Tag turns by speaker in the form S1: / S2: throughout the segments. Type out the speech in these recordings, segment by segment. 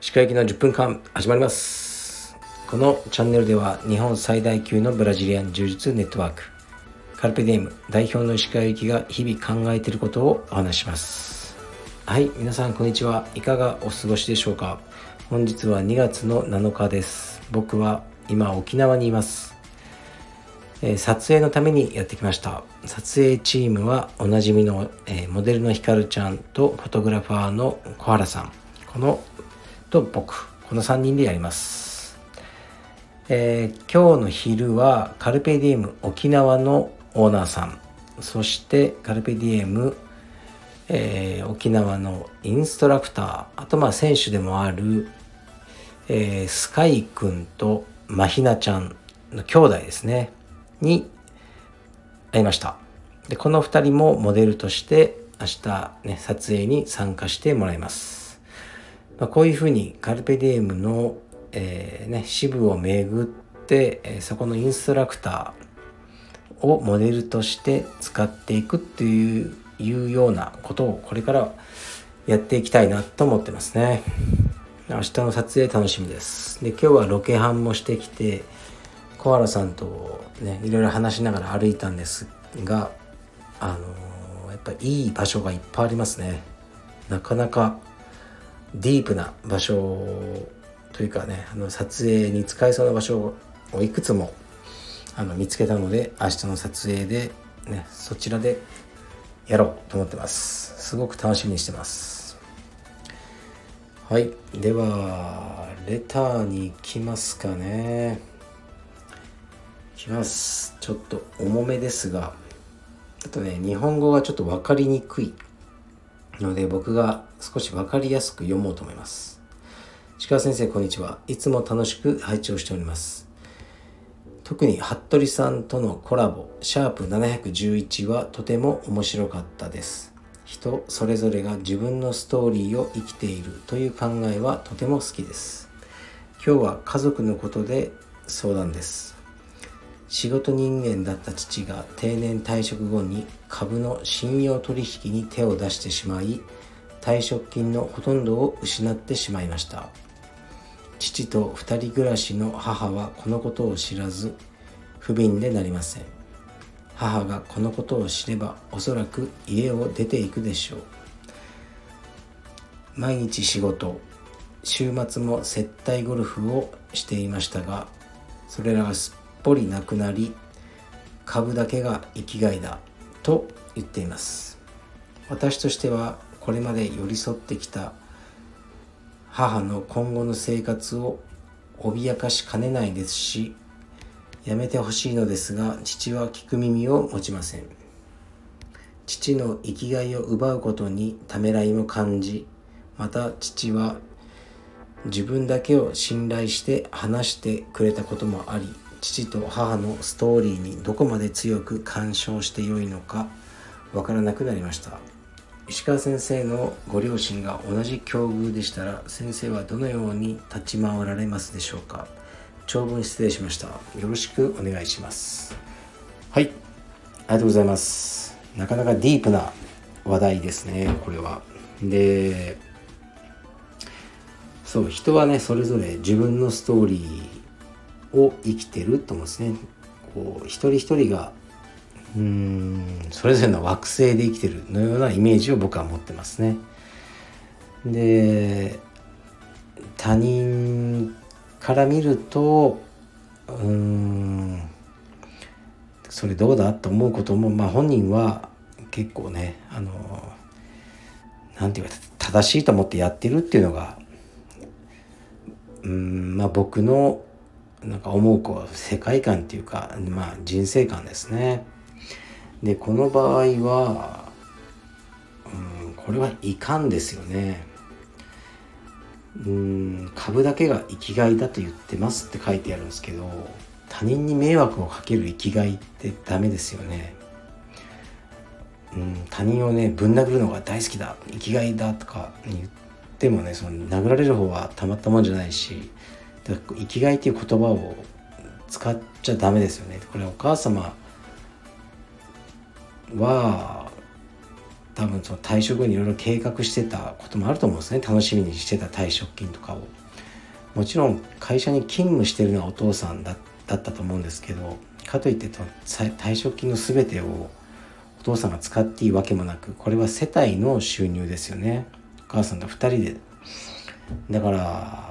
S1: 歯科行きの10分間始まります。このチャンネルでは日本最大級のブラジリアン柔術ネットワークカルペディエム代表の石川行きが日々考えていることをお話します。はい皆さんこんにちはいかがお過ごしでしょうか。本日は2月の7日です。僕は今沖縄にいます。え撮影のためにやってきました。撮影チームはおなじみの、えモデルのひかるちゃんとフォトグラファーの小原さん。このと僕。この3人でやります、えー、今日の昼はカルペディエム沖縄のオーナーさん。そしてカルペディエム、えー、沖縄のインストラクター。あとまあ選手でもある、えー、スカイ君とマヒナちゃんの兄弟ですね。に会いましたでこの2人もモデルとして明日ね撮影に参加してもらいますまあ、こういうふうにカルペディエムの、えーね、支部を巡って、え、そこのインストラクターをモデルとして使っていくっていういうようなことをこれからやっていきたいなと思ってますね。明日の撮影楽しみです。で今日はロケハンもしてきて小原さんとねいろいろ話しながら歩いたんですがあのー、やっぱいい場所がいっぱいありますね。なかなかディープな場所というかねあの撮影に使えそうな場所をいくつもあの見つけたので明日の撮影で、ね、そちらでやろうと思ってます。すごく楽しみにしてます。はい。ではレターに行きますかね。きますちょっと重めですがあとね日本語がちょっと分かりにくいので僕が少し分かりやすく読もうと思います。鹿先生こんにちは。いつも楽しく拝聴しております。特に服部さんとのコラボ、シャープ711はとても面白かったです。人それぞれが自分のストーリーを生きているという考えはとても好きです。今日は家族のことで相談です。仕事人間だった父が定年退職後に株の信用取引に手を出してしまい退職金のほとんどを失ってしまいました。父と2人暮らしの母はこのことを知らず不憫でなりません。母がこのことを知ればおそらく家を出ていくでしょう。毎日仕事週末も接待ゴルフをしていましたがそれらがすっぽりなくなり株だけが生きがいだと言っています。私としてはこれまで寄り添ってきた母の今後の生活を脅かしかねないですしやめてほしいのですが父は聞く耳を持ちません。父の生きがいを奪うことにためらいも感じまた父は自分だけを信頼して話してくれたこともあり父と母のストーリーにどこまで強く干渉してよいのかわからなくなりました。石川先生のご両親が同じ境遇でしたら先生はどのように立ち回られますでしょうか。長文失礼しました。よろしくお願いします。はい。ありがとうございます。なかなかディープな話題ですねこれは。でそう人はねそれぞれ自分のストーリーを生きてると思うんですね。こう一人一人がうーんそれぞれの惑星で生きてるのようなイメージを僕は持ってますね。で他人から見るとうーんそれどうだと思うことも、まあ、本人は結構ねあのなんて言われ正しいと思ってやってるっていうのがうんまあ僕のなんか思うこう世界観っていうか、まあ、人生観ですね。でこの場合は、うん、これはいかんですよね。うん株だけが生きがいだと言ってますって書いてあるんですけど他人に迷惑をかける生きがいってダメですよね。うん、他人をねぶん殴るのが大好きだ生きがいだとか言ってもねその殴られる方はたまったもんじゃないし生きがいっていう言葉を使っちゃダメですよね。これお母様は多分その退職後にいろいろ計画してたこともあると思うんですね。楽しみにしてた退職金とかを。もちろん会社に勤務してるのはお父さんだったと思うんですけどかといって退職金の全てをお父さんが使っていいわけもなくこれは世帯の収入ですよね。お母さんと2人で。だから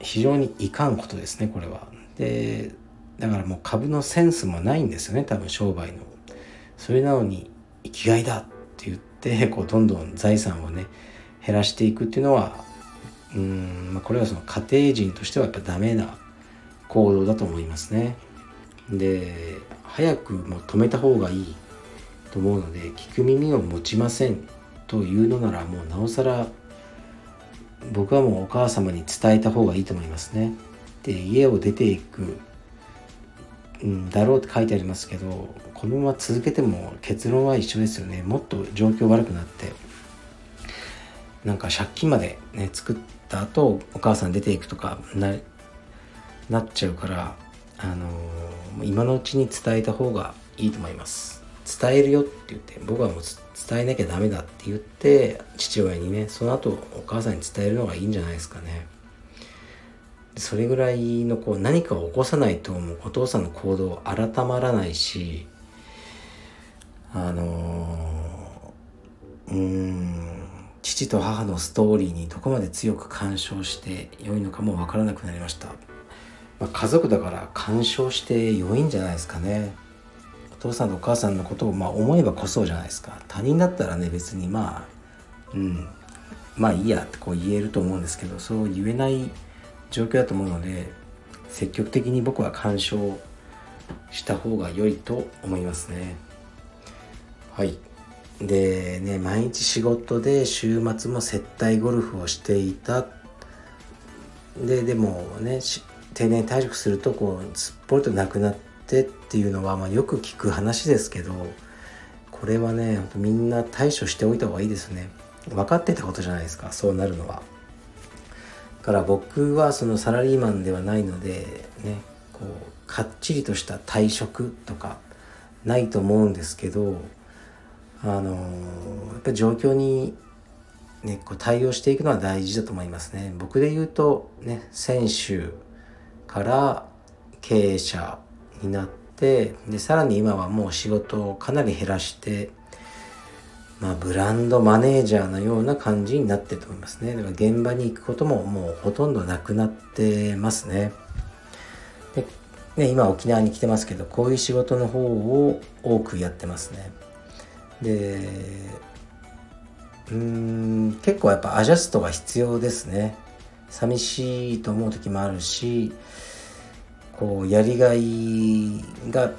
S1: 非常にいかんことですねこれは。でだからもう株のセンスもないんですよね多分商売の。それなのに生きがいだって言ってこうどんどん財産をね減らしていくっていうのはうん、まあ、これはその家庭人としてはやっぱダメな行動だと思いますね。で早くもう止めた方がいいと思うので聞く耳を持ちませんというのならもうなおさら僕はもうお母様に伝えた方がいいと思いますね。で家を出ていくうん、だろうって書いてありますけどこのまま続けても結論は一緒ですよね。もっと状況悪くなってなんか借金までね作った後お母さん出ていくとかななっちゃうからあのー、今のうちに伝えた方がいいと思います。伝えるよって言って僕はもう伝えなきゃダメだって言って父親にねその後お母さんに伝えるのがいいんじゃないですかね。それぐらいのこう何かを起こさないともうお父さんの行動改まらないしあの、うん父と母のストーリーにどこまで強く干渉して良いのかも分からなくなりました、まあ、家族だから干渉して良いんじゃないですかね。父さんとお母さんのことをまあ思えばこそじゃないですか。他人だったらね別にまあうん。まあいいやってこう言えると思うんですけどそう言えない状況だと思うので積極的に僕は干渉した方が良いと思いますね。はい。でね毎日仕事で週末も接待ゴルフをしていた。ででもね定年退職するとこうすっぽりとなくなってっていうのは、まあ、よく聞く話ですけどこれはねみんな対処しておいた方がいいですね分かってたことじゃないですかそうなるのはから僕はそのサラリーマンではないのでねこうかっちりとした退職とかないと思うんですけどあのやっぱり状況に、ね、こう対応していくのは大事だと思いますね。僕で言うとね選手から経営者になってでさらに今はもう仕事をかなり減らしてまあ、ブランドマネージャーのような感じになってると思いますね。だから現場に行くことももうほとんどなくなってますね。でね今沖縄に来てますけど、こういう仕事の方を多くやってますね。で、うん、結構やっぱアジャストが必要ですね。寂しいと思う時もあるし、こう、やりがいが、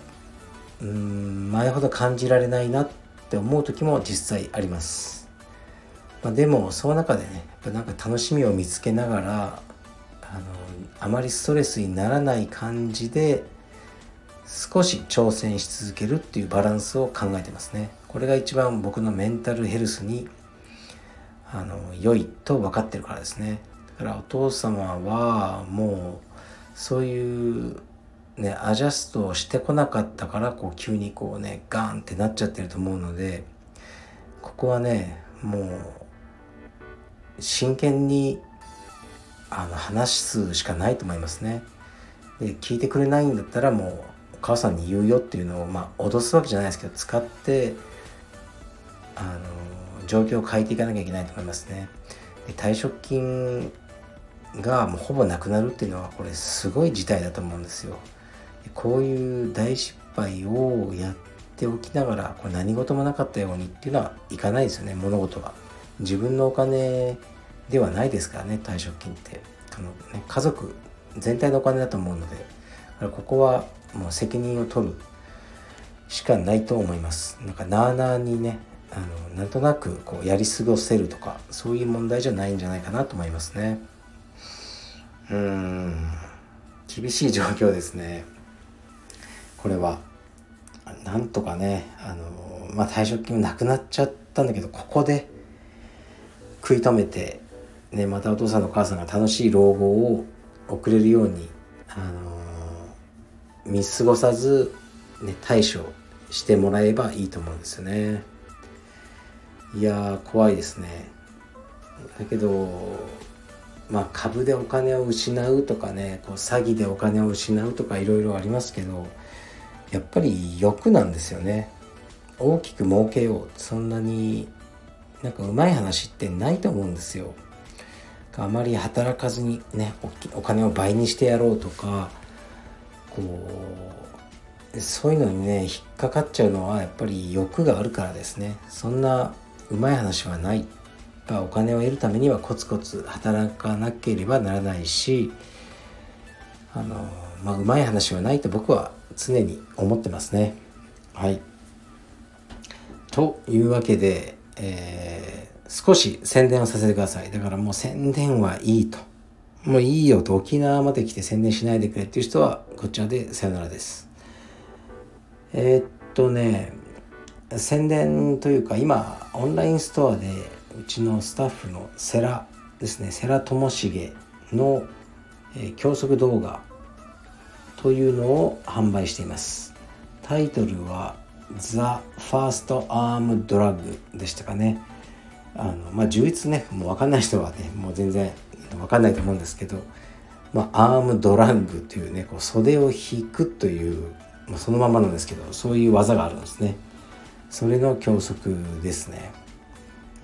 S1: うん、前ほど感じられないなって思う時も実際あります。まあ、でもその中でねやっぱなんか楽しみを見つけながらあのあまりストレスにならない感じで少し挑戦し続けるっていうバランスを考えてますね。これが一番僕のメンタルヘルスにあの良いと分かってるからですね。だからお父様はもうそういうねアジャストをしてこなかったからこう急にこうねガーンってなっちゃってると思うのでここはねもう真剣にあの話すしかないと思いますね。で聞いてくれないんだったらもうお母さんに言うよっていうのをまあ脅すわけじゃないですけど使ってあの状況を変えていかなきゃいけないと思いますね。で退職金がもうほぼなくなるっていうのはこれすごい事態だと思うんですよ。こういう大失敗をやっておきながらこれ何事もなかったようにっていうのはいかないですよね物事が自分のお金ではないですからね退職金って。あの、ね、家族全体のお金だと思うので。ここはもう責任を取るしかないと思います。なんかなあなあにねあのなんとなくこうやり過ごせるとかそういう問題じゃないんじゃないかなと思いますね。うん。厳しい状況ですね。これは。なんとかねあのまあ退職金もなくなっちゃったんだけどここで食い止めて、ね、またお父さんのお母さんが楽しい老後を送れるようにあの見過ごさず、ね、対処してもらえばいいと思うんですよね。いやー怖いですね。だけどまあ株でお金を失うとかねこう詐欺でお金を失うとかいろいろありますけどやっぱり欲なんですよね。大きく儲けよう。そんなになんかうまい話ってないと思うんですよ。あまり働かずにねお金を倍にしてやろうとかこうそういうのにね引っかかっちゃうのはやっぱり欲があるからですね。そんなうまい話はない。お金を得るためにはコツコツ働かなければならないしあのまあうまい話はないと僕は常に思ってますね。はい。というわけで、えー、少し宣伝をさせてください。だからもう宣伝はいいと。もういいよと沖縄まで来て宣伝しないでくれっていう人はこちらでさよならです。えー、っとね宣伝というか今オンラインストアでうちのスタッフの世良ですね。世良智重の、えー、教則動画というのを販売しています。タイトルは The First Arm Drug でしたかね。あのまあ充実ね。もう分かんない人はねもう全然分かんないと思うんですけど、まあ、アームドラッグというねこう袖を引くという、まあ、そのままなんですけどそういう技があるんですね。それの教則ですね。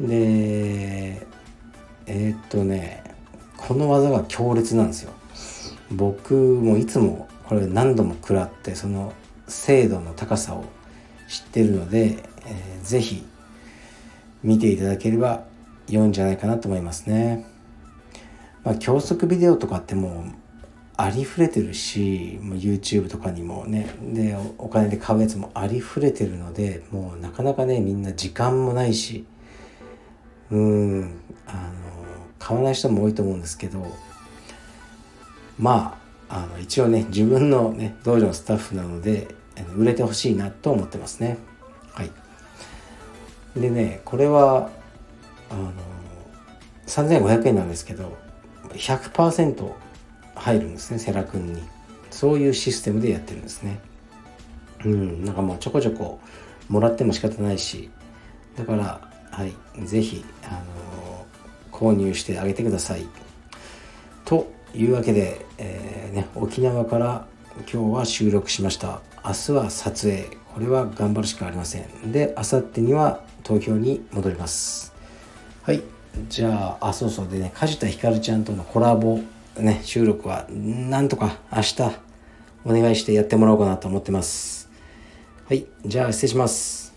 S1: でえー、っとねこの技が強烈なんですよ僕もいつもこれ何度も食らってその精度の高さを知ってるので、えー、ぜひ見ていただければ良いんじゃないかなと思いますね。まあ、教則ビデオとかってもうありふれてるしもう YouTube とかにもねでお金で買うやつもありふれてるのでもうなかなかねみんな時間もないしうん。あの買わない人も多いと思うんですけどまああの一応ね自分のね道場のスタッフなので売れてほしいなと思ってますね。はい。でねこれはあの3500円なんですけど100%入るんですねセラ君に。そういうシステムでやってるんですね。うん。なんかもうちょこちょこもらっても仕方ないしだからはい是非あの購入してあげてください。というわけで、えー、ね、沖縄から今日は収録しました。明日は撮影。これは頑張るしかありません。で明後日には東京に戻ります。はいじゃああそうそう。でね梶田ひかるちゃんとのコラボね収録はなんとか明日お願いしてやってもらおうかなと思ってます。はいじゃあ失礼します。